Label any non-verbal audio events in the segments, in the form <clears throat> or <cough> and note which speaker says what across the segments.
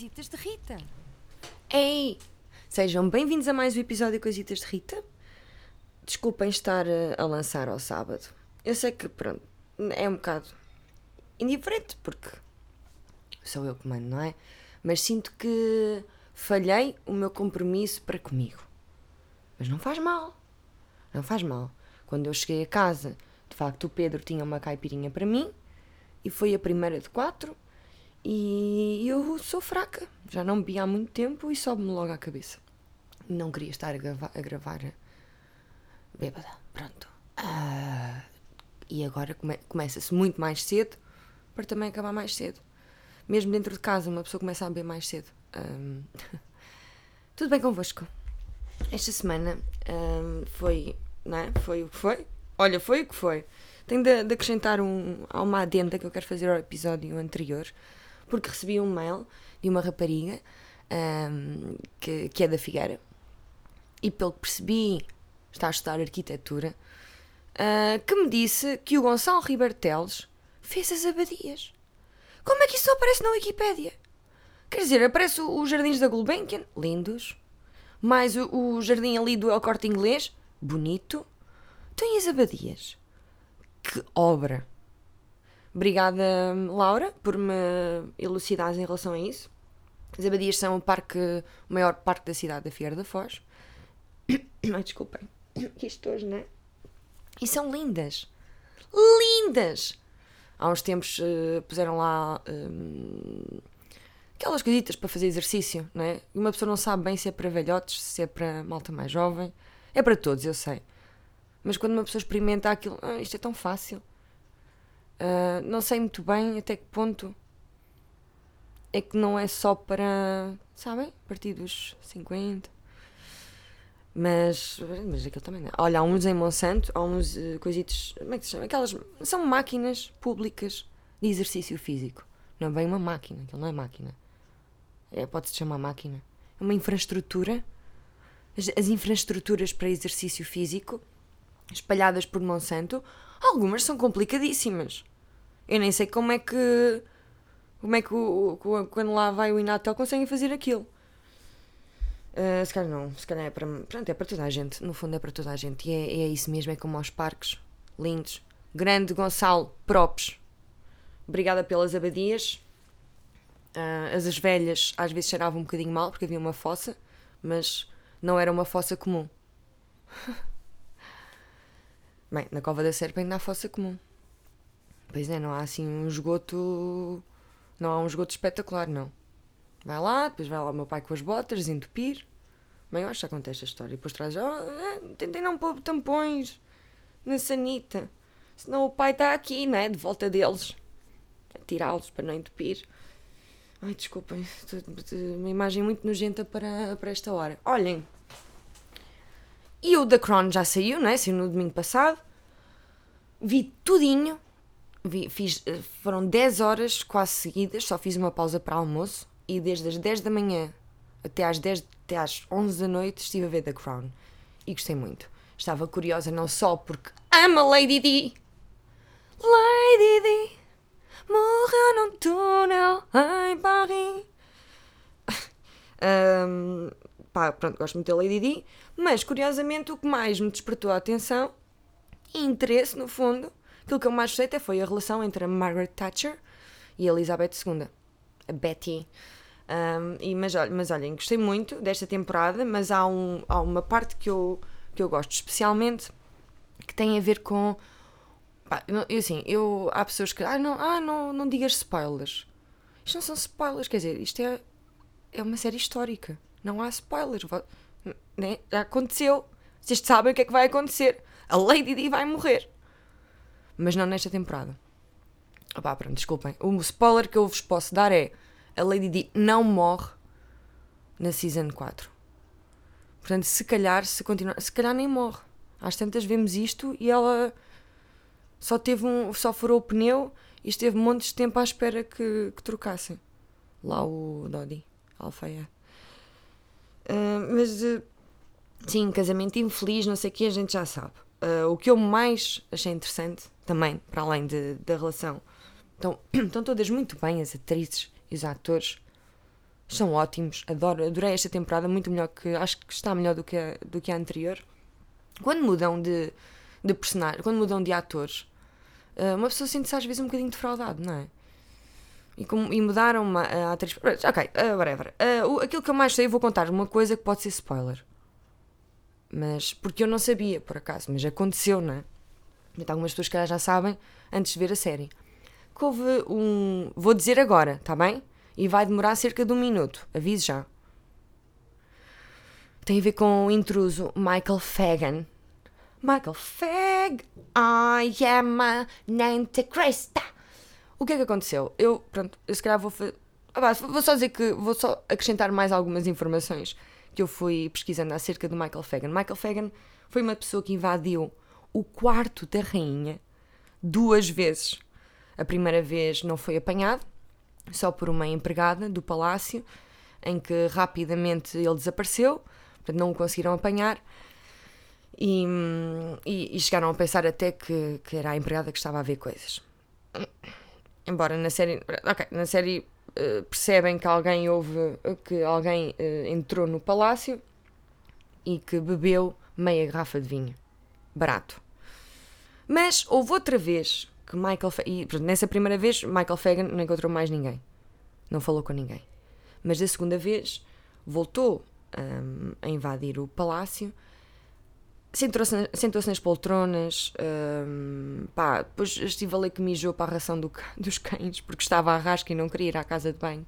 Speaker 1: Coisitas de Rita.
Speaker 2: Ei! Sejam bem-vindos a mais um episódio de Coisitas de Rita. Desculpem estar eh, a lançar ao sábado. Eu sei que, pronto, é um bocado indiferente, porque sou eu que mando, não é? Mas sinto que falhei o meu compromisso para comigo. Mas não faz mal. Não faz mal. Quando eu cheguei a casa, de facto, o Pedro tinha uma caipirinha para mim e foi a primeira de quatro. E eu sou fraca, já não bebi há muito tempo e sobe-me logo à cabeça. Não queria estar a, a gravar bêbada, pronto. Ah, e agora come começa-se muito mais cedo para também acabar mais cedo. Mesmo dentro de casa, uma pessoa começa a beber mais cedo. Um, tudo bem convosco? Esta semana um, foi, não é? Foi o que foi? Olha, foi o que foi. Tenho de, de acrescentar um, a uma adenda que eu quero fazer ao episódio anterior porque recebi um mail de uma rapariga um, que, que é da Figueira e, pelo que percebi, está a estudar arquitetura, uh, que me disse que o Gonçalo Ribeiro fez as abadias. Como é que isso aparece na Wikipédia? Quer dizer, aparece os jardins da Gulbenkian, lindos, mais o, o jardim ali do El Corte Inglês, bonito. Tem as abadias. Que obra! Obrigada, Laura, por me elucidares em relação a isso. As abadias são o parque, o maior parque da cidade da Figueira da Foz. <coughs> Ai, desculpem. Isto hoje, não é? E são lindas. Lindas! Há uns tempos uh, puseram lá uh, aquelas coisitas para fazer exercício, não é? E uma pessoa não sabe bem se é para velhotes, se é para malta mais jovem. É para todos, eu sei. Mas quando uma pessoa experimenta aquilo, ah, isto é tão fácil. Uh, não sei muito bem até que ponto é que não é só para, sabem, a partir dos 50. Mas, mas aquilo também não. Olha, há uns em Monsanto, há uns uh, coisitos, como é que se chama? Aquelas, são máquinas públicas de exercício físico. Não é bem uma máquina, aquilo não é máquina. É, Pode-se chamar máquina. É uma infraestrutura. As, as infraestruturas para exercício físico espalhadas por Monsanto, algumas são complicadíssimas. Eu nem sei como é que. Como é que o, o quando lá vai o Inatel conseguem fazer aquilo. Uh, se calhar não, se calhar é para. Pronto, é para toda a gente. No fundo é para toda a gente. E é, é isso mesmo, é como aos parques. Lindos. Grande Gonçalo Props. Obrigada pelas abadias. Uh, as velhas às vezes cheiravam um bocadinho mal porque havia uma fossa, mas não era uma fossa comum. <laughs> Bem, na Cova da Serpa ainda há fossa comum. Pois é, não há assim um esgoto. Não há um esgoto espetacular, não. Vai lá, depois vai lá o meu pai com as botas, entupir. Bem, eu acho que já contei esta história. E depois traz. Oh, tentei não pôr tampões na sanita. Senão o pai está aqui, né? De volta deles. A tirá-los para não entupir. Ai, desculpem. Uma imagem muito nojenta para, para esta hora. Olhem. E o The Crown já saiu, né? Saiu no domingo passado. Vi tudinho fiz, eh, foram 10 horas quase seguidas, só fiz uma pausa para almoço e desde as 10 da manhã até às, 10, até às 11 da noite estive a ver The Crown e gostei muito. Estava curiosa não só porque amo a Lady Di. Lady Di morreu num túnel em Paris. <laughs> um, pá, pronto, gosto muito da Lady Di, mas curiosamente o que mais me despertou a atenção e interesse, no fundo, Aquilo que eu mais gostei até foi a relação entre a Margaret Thatcher e a Elizabeth II, a Betty. Um, e, mas, mas olhem, gostei muito desta temporada, mas há, um, há uma parte que eu, que eu gosto especialmente que tem a ver com. Pá, eu, assim, eu, há pessoas que. Ah, não, ah, não, não digas spoilers. Isto não são spoilers, quer dizer, isto é, é uma série histórica. Não há spoilers. Né? Já aconteceu. Vocês sabem o que é que vai acontecer. A Lady Di vai morrer mas não nesta temporada. Opá, pronto, desculpem. O spoiler que eu vos posso dar é a Lady Di não morre na Season 4. Portanto, se calhar, se continuar, se calhar nem morre. Às tantas vemos isto e ela só teve um, só furou o pneu e esteve montes de tempo à espera que, que trocassem. Lá o Dodi, Alfeia. Uh, mas, uh, sim, casamento infeliz, não sei o que, a gente já sabe. Uh, o que eu mais achei interessante, também, para além de, da relação, então, <clears throat> estão todas muito bem, as atrizes e os atores. São ótimos, adoro, adorei esta temporada, muito melhor que. Acho que está melhor do que a, do que a anterior. Quando mudam de, de personagem, quando mudam de atores, uh, uma pessoa sente-se às vezes um bocadinho defraudado, não é? E, como, e mudaram uma, a atriz. Ok, uh, whatever. Uh, aquilo que eu mais sei, eu vou contar uma coisa que pode ser spoiler. Mas. Porque eu não sabia, por acaso, mas aconteceu, não é? Então, algumas pessoas que já sabem antes de ver a série. Que houve um. Vou dizer agora, tá bem? E vai demorar cerca de um minuto. Aviso já. Tem a ver com o intruso Michael Fagan. Michael Fag, I am a Nantecrista. O que é que aconteceu? Eu, pronto, eu se calhar vou fazer. Ah, vou só dizer que vou só acrescentar mais algumas informações que eu fui pesquisando acerca do Michael Fagan. Michael Fagan foi uma pessoa que invadiu o quarto da rainha duas vezes. A primeira vez não foi apanhado, só por uma empregada do palácio, em que rapidamente ele desapareceu, portanto não o conseguiram apanhar. E, e, e chegaram a pensar até que, que era a empregada que estava a ver coisas. Embora na série. Ok, na série uh, percebem que alguém houve. que alguém uh, entrou no palácio e que bebeu meia garrafa de vinho. Barato. Mas houve outra vez que Michael. E nessa primeira vez, Michael Fagan não encontrou mais ninguém. Não falou com ninguém. Mas da segunda vez, voltou um, a invadir o palácio sentou-se sentou nas poltronas, um, pá, depois estive a ler que mijou para a ração do, <laughs> dos cães porque estava à rasca e não queria ir à casa de banho.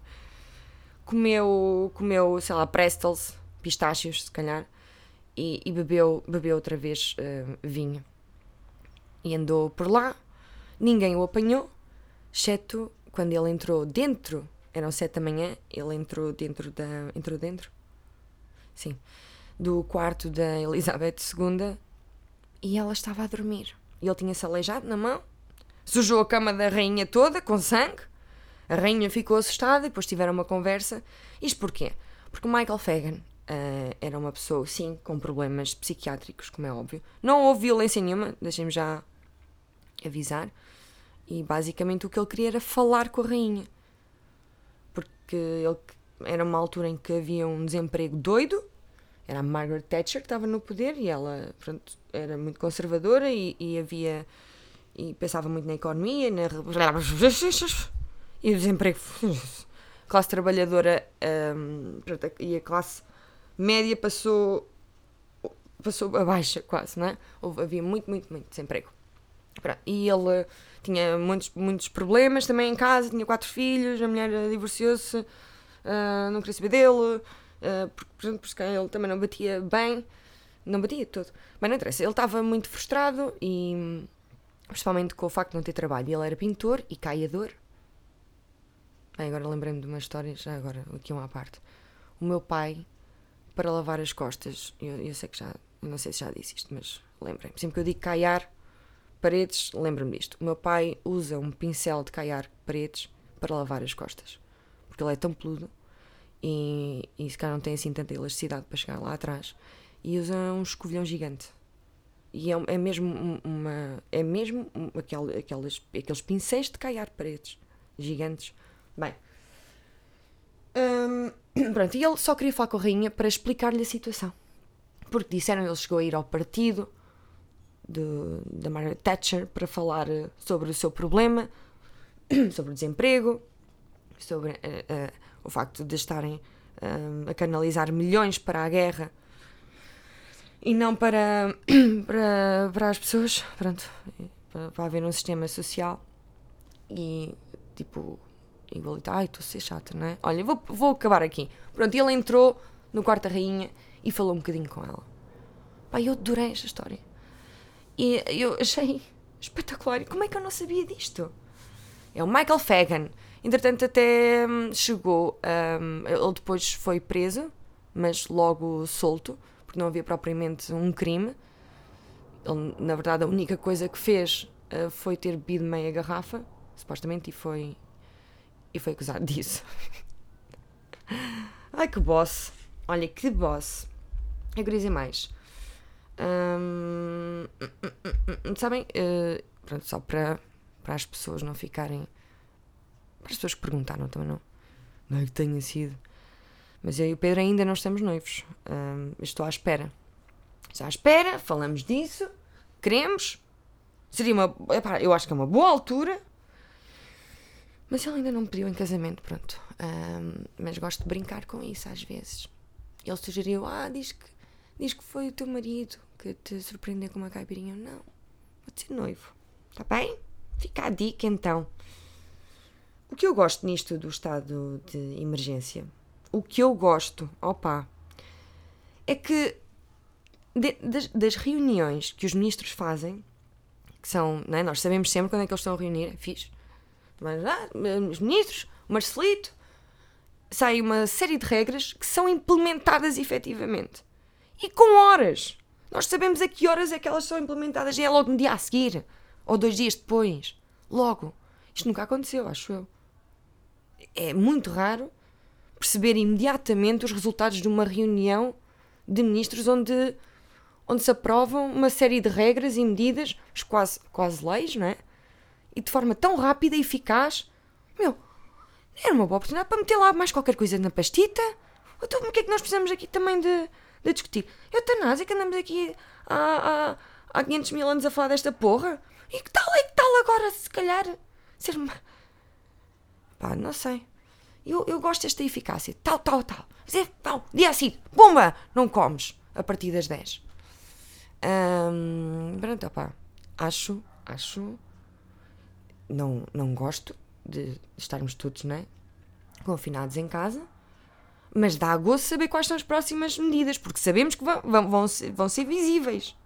Speaker 2: Comeu, comeu sei lá, prestels, pistácios, se calhar, e, e bebeu, bebeu outra vez uh, vinho. E andou por lá, ninguém o apanhou, exceto quando ele entrou dentro, eram sete da manhã, ele entrou dentro da. entrou dentro? Sim do quarto da <laughs> Elizabeth II e ela estava a dormir. Ele tinha-se aleijado na mão, sujou a cama da rainha toda com sangue. A rainha ficou assustada e depois tiveram uma conversa. Isto porquê? Porque Michael Fagan uh, era uma pessoa, sim, com problemas psiquiátricos, como é óbvio. Não houve violência nenhuma, deixem-me já avisar. E basicamente o que ele queria era falar com a rainha. Porque ele, era uma altura em que havia um desemprego doido era a Margaret Thatcher que estava no poder e ela pronto, era muito conservadora e, e havia e pensava muito na economia na <laughs> e o desemprego <laughs> classe trabalhadora um, pronto, e a classe média passou passou a baixa quase não é? Houve, havia muito muito muito desemprego pronto, e ele tinha muitos muitos problemas também em casa tinha quatro filhos a mulher divorciou-se uh, não queria saber dele Uh, porque, por exemplo, porque ele também não batia bem, não batia todo. Mas não interessa, ele estava muito frustrado e principalmente com o facto de não ter trabalho. Ele era pintor e caiador. Bem, agora lembrei-me de uma história, já agora, aqui uma à parte. O meu pai, para lavar as costas, eu, eu sei que já, não sei se já disse isto, mas lembrem-me. Sempre que eu digo caiar paredes, lembro-me disto. O meu pai usa um pincel de caiar paredes para lavar as costas. Porque ele é tão peludo e, e se calhar não tem assim tanta elasticidade para chegar lá atrás e usa um escovilhão gigante e é, é mesmo uma é mesmo aquel, aqueles, aqueles pincéis de caiar paredes gigantes bem hum, <clears throat> pronto, e ele só queria falar com a rainha para explicar-lhe a situação. Porque disseram ele chegou a ir ao partido da Margaret Thatcher para falar eh, sobre o seu problema <clears throat> sobre o desemprego sobre uh, uh, o facto de estarem um, a canalizar milhões para a guerra e não para, <clears throat> para, para as pessoas, pronto, para, para haver um sistema social. E tipo, igualitário. Ai, estou a ser chata, não é? Olha, vou, vou acabar aqui. Pronto, ele entrou no quarto da rainha e falou um bocadinho com ela. Pai, eu adorei esta história. E eu achei espetacular. E como é que eu não sabia disto? É o Michael Fagan. Entretanto, até hum, chegou. Um, ele depois foi preso, mas logo solto, porque não havia propriamente um crime. Ele, na verdade, a única coisa que fez uh, foi ter bebido meia garrafa, supostamente, e foi. E foi acusado disso. Ai que boss! Olha que boss! Eu queria dizer mais. Um, sabem? Uh, pronto, só para, para as pessoas não ficarem para as pessoas que perguntaram também não. Não é que tenha sido. Mas eu e o Pedro ainda não estamos noivos. Um, estou à espera. Estou à espera, falamos disso, queremos. Seria uma. Epá, eu acho que é uma boa altura. Mas ele ainda não me pediu em casamento, pronto. Um, mas gosto de brincar com isso às vezes. Ele sugeriu: Ah, diz que, diz que foi o teu marido que te surpreendeu com uma caipirinha. Não, vou ser noivo. Está bem? Fica a dica então. O que eu gosto nisto do estado de emergência, o que eu gosto, opa, é que de, das, das, reuniões que os ministros fazem, que são, é? nós sabemos sempre quando é que eles estão a reunir, é fixe. Mas, ah, os ministros, o Marcelito, sai uma série de regras que são implementadas efetivamente. E com horas. Nós sabemos a que horas é que elas são implementadas e é logo no dia a seguir. Ou dois dias depois. Logo. Isto nunca aconteceu, acho eu. É muito raro perceber imediatamente os resultados de uma reunião de ministros onde, onde se aprovam uma série de regras e medidas, quase, quase leis, não é? E de forma tão rápida e eficaz. Meu, era uma boa oportunidade para meter lá mais qualquer coisa na pastita. Então, o que é que nós precisamos aqui também de, de discutir? Eutanásia, que andamos aqui há, há, há 500 mil anos a falar desta porra. E que tal, e que tal agora, se calhar, ser uma... Pá, não sei. Eu, eu gosto desta eficácia. Tal, tal, tal. Dizer, tal, dia assim, bomba! Não comes a partir das 10. Hum, pronto, opá. Acho, acho... Não, não gosto de estarmos todos, não é? Confinados em casa. Mas dá gosto saber quais são as próximas medidas, porque sabemos que vão, vão, vão, ser, vão ser visíveis.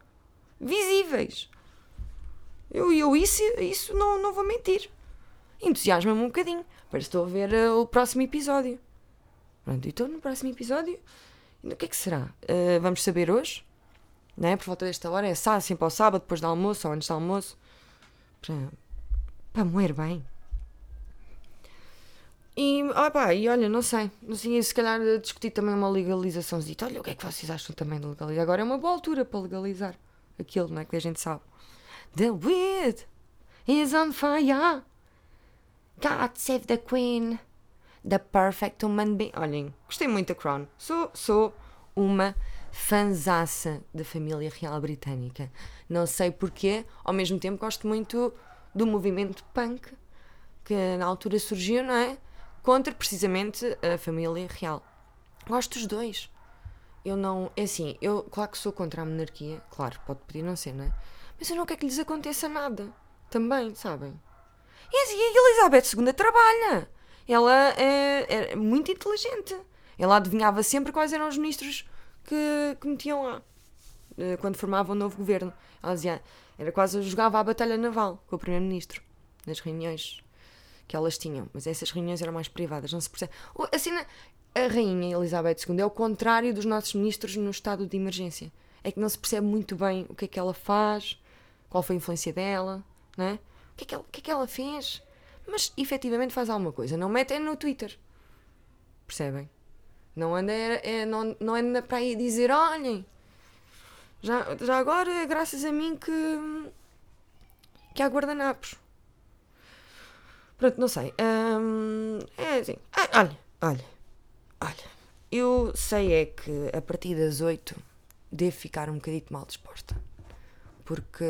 Speaker 2: Visíveis. Eu, eu isso, isso não, não vou mentir. Entusiasma-me um bocadinho. Parece que estou a ver uh, o próximo episódio. Pronto, então no próximo episódio. O que é que será? Uh, vamos saber hoje. Não é? Por volta desta hora. É sábado, sempre ao sábado, depois do almoço ou antes do almoço. Para, para moer bem. E, opa, e olha, não sei, não sei, se calhar discutir também uma legalização. Olha, o que é que vocês acham também de legalizar? Agora é uma boa altura para legalizar aquilo, não é? Que a gente sabe. The weed is on fire. God save the queen. The perfect human being. Olhem, gostei muito da Crown. Sou, sou uma fanzaça da família real britânica. Não sei porquê, ao mesmo tempo gosto muito do movimento punk que na altura surgiu, não é? contra precisamente a família real. Gosto dos dois. Eu não. É assim, eu, claro que sou contra a monarquia, claro, pode pedir não ser, não é? Mas eu não quero que lhes aconteça nada. Também, sabem? E assim, a Elizabeth II trabalha. Ela é, é, muito inteligente. Ela adivinhava sempre quais eram os ministros que, que metiam lá. Eh, quando formavam um novo governo. Ela dizia, era quase, jogava a batalha naval com o primeiro-ministro. Nas reuniões que elas tinham, mas essas reuniões eram mais privadas, não se percebe. Assim, a rainha Elizabeth II é o contrário dos nossos ministros no estado de emergência. É que não se percebe muito bem o que é que ela faz, qual foi a influência dela, não é? O que é que ela, o que é que ela fez? Mas efetivamente faz alguma coisa, não mete é no Twitter. Percebem? Não anda, é, é, não, não anda para aí dizer: olhem, já, já agora é graças a mim que, que há guardanapos. Pronto, não sei. Hum, é assim. Ah, olha, olha, olha. Eu sei é que a partir das 8 devo ficar um bocadito mal disposta. Porque,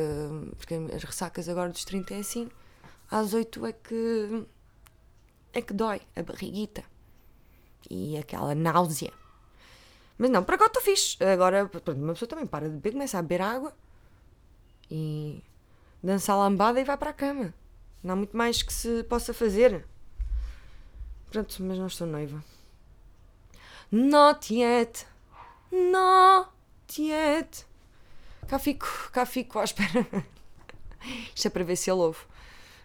Speaker 2: porque as ressacas agora dos 30 é assim. Às 8 é que. é que dói a barriguita. E aquela náusea. Mas não, para agora estou fixe. Agora, pronto, uma pessoa também para de beber, começa a beber água e dança a lambada e vai para a cama. Não há muito mais que se possa fazer. Pronto, mas não estou noiva. Not yet. Not yet. Cá fico, cá fico à espera. <laughs> Isto é para ver se ele ouve.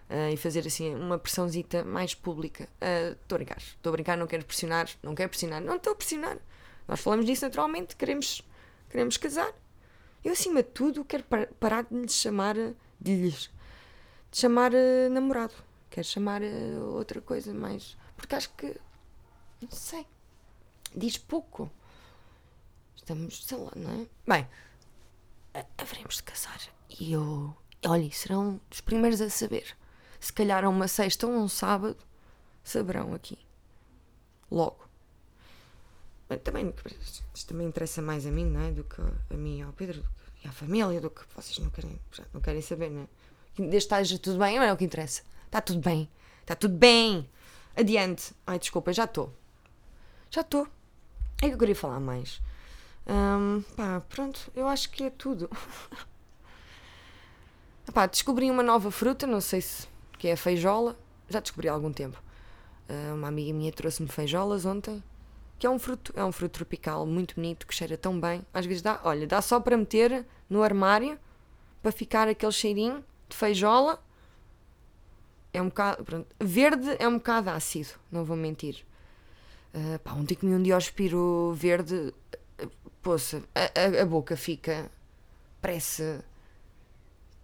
Speaker 2: Uh, e fazer assim uma pressãozita mais pública. Estou uh, a brincar, estou a brincar, não quero pressionar, não quero pressionar, não estou a pressionar. Nós falamos disso naturalmente, queremos, queremos casar. Eu, acima de tudo, quero par parar de lhes chamar de lhes de chamar uh, namorado. Quero chamar uh, outra coisa mais. Porque acho que. Não sei. Diz pouco. Estamos, sei lá, não é? Bem, haveremos de casar. E eu. Olha, serão os primeiros a saber. Se calhar uma sexta ou um sábado, saberão aqui. Logo. Também, isto também interessa mais a mim, não é? Do que a mim e ao Pedro, e à família, do que vocês não querem, não querem saber, não é? Desde esteja tudo bem, não é o que interessa. Está tudo bem. Está tudo bem. Adiante. Ai, desculpa, já estou. Já estou. É que eu queria falar mais. Um, pá, pronto, eu acho que é tudo. <laughs> Epá, descobri uma nova fruta, não sei se que é a feijola. Já descobri há algum tempo. Uh, uma amiga minha trouxe-me feijolas ontem que é um fruto, é um fruto tropical muito bonito, que cheira tão bem. Às vezes dá, olha, dá só para meter no armário para ficar aquele cheirinho de feijola. É um bocado, pronto, verde é um bocado ácido, não vou mentir. Uh, pá, ontem comi um diospiro verde, poça, a, a, a boca fica, parece,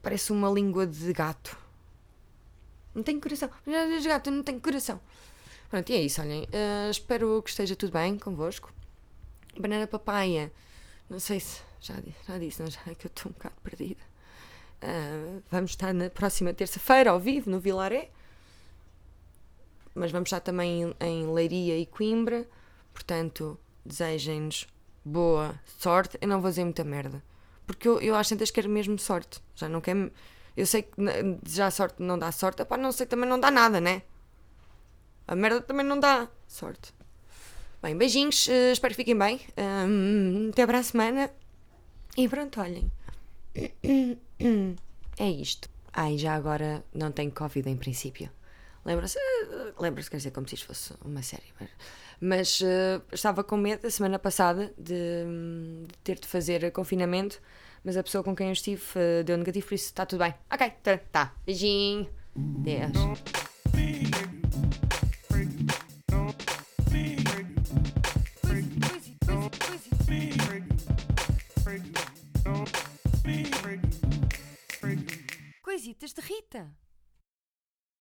Speaker 2: parece uma língua de gato. Não tenho coração, gato, não tenho coração. Pronto, e é isso, olhem. Uh, espero que esteja tudo bem convosco. Banana papaya. Não sei se já, já disse, não, já é que eu estou um bocado perdida. Uh, vamos estar na próxima terça-feira ao vivo no Vilaré. Mas vamos estar também em, Leiria e Coimbra. Portanto, desejem-nos boa sorte. Eu não vou dizer muita merda. Porque eu, eu às tantas quero mesmo sorte. Já não quero. Eu sei que já sorte não dá sorte. Epá, não sei, também não dá nada, né? A merda também não dá sorte. Bem, beijinhos, uh, espero que fiquem bem. Um, até para a semana. E pronto, olhem. <clears throat> É isto. Ai, já agora não tenho Covid em princípio. Lembra-se, uh, lembra-se, quer dizer, como se isto fosse uma série. Mas, mas uh, estava com medo a semana passada de, de, ter de fazer confinamento, mas a pessoa com quem eu estive uh, deu negativo, por isso está tudo bem. Ok, tá. tá. Beijinho. Deus. Rita.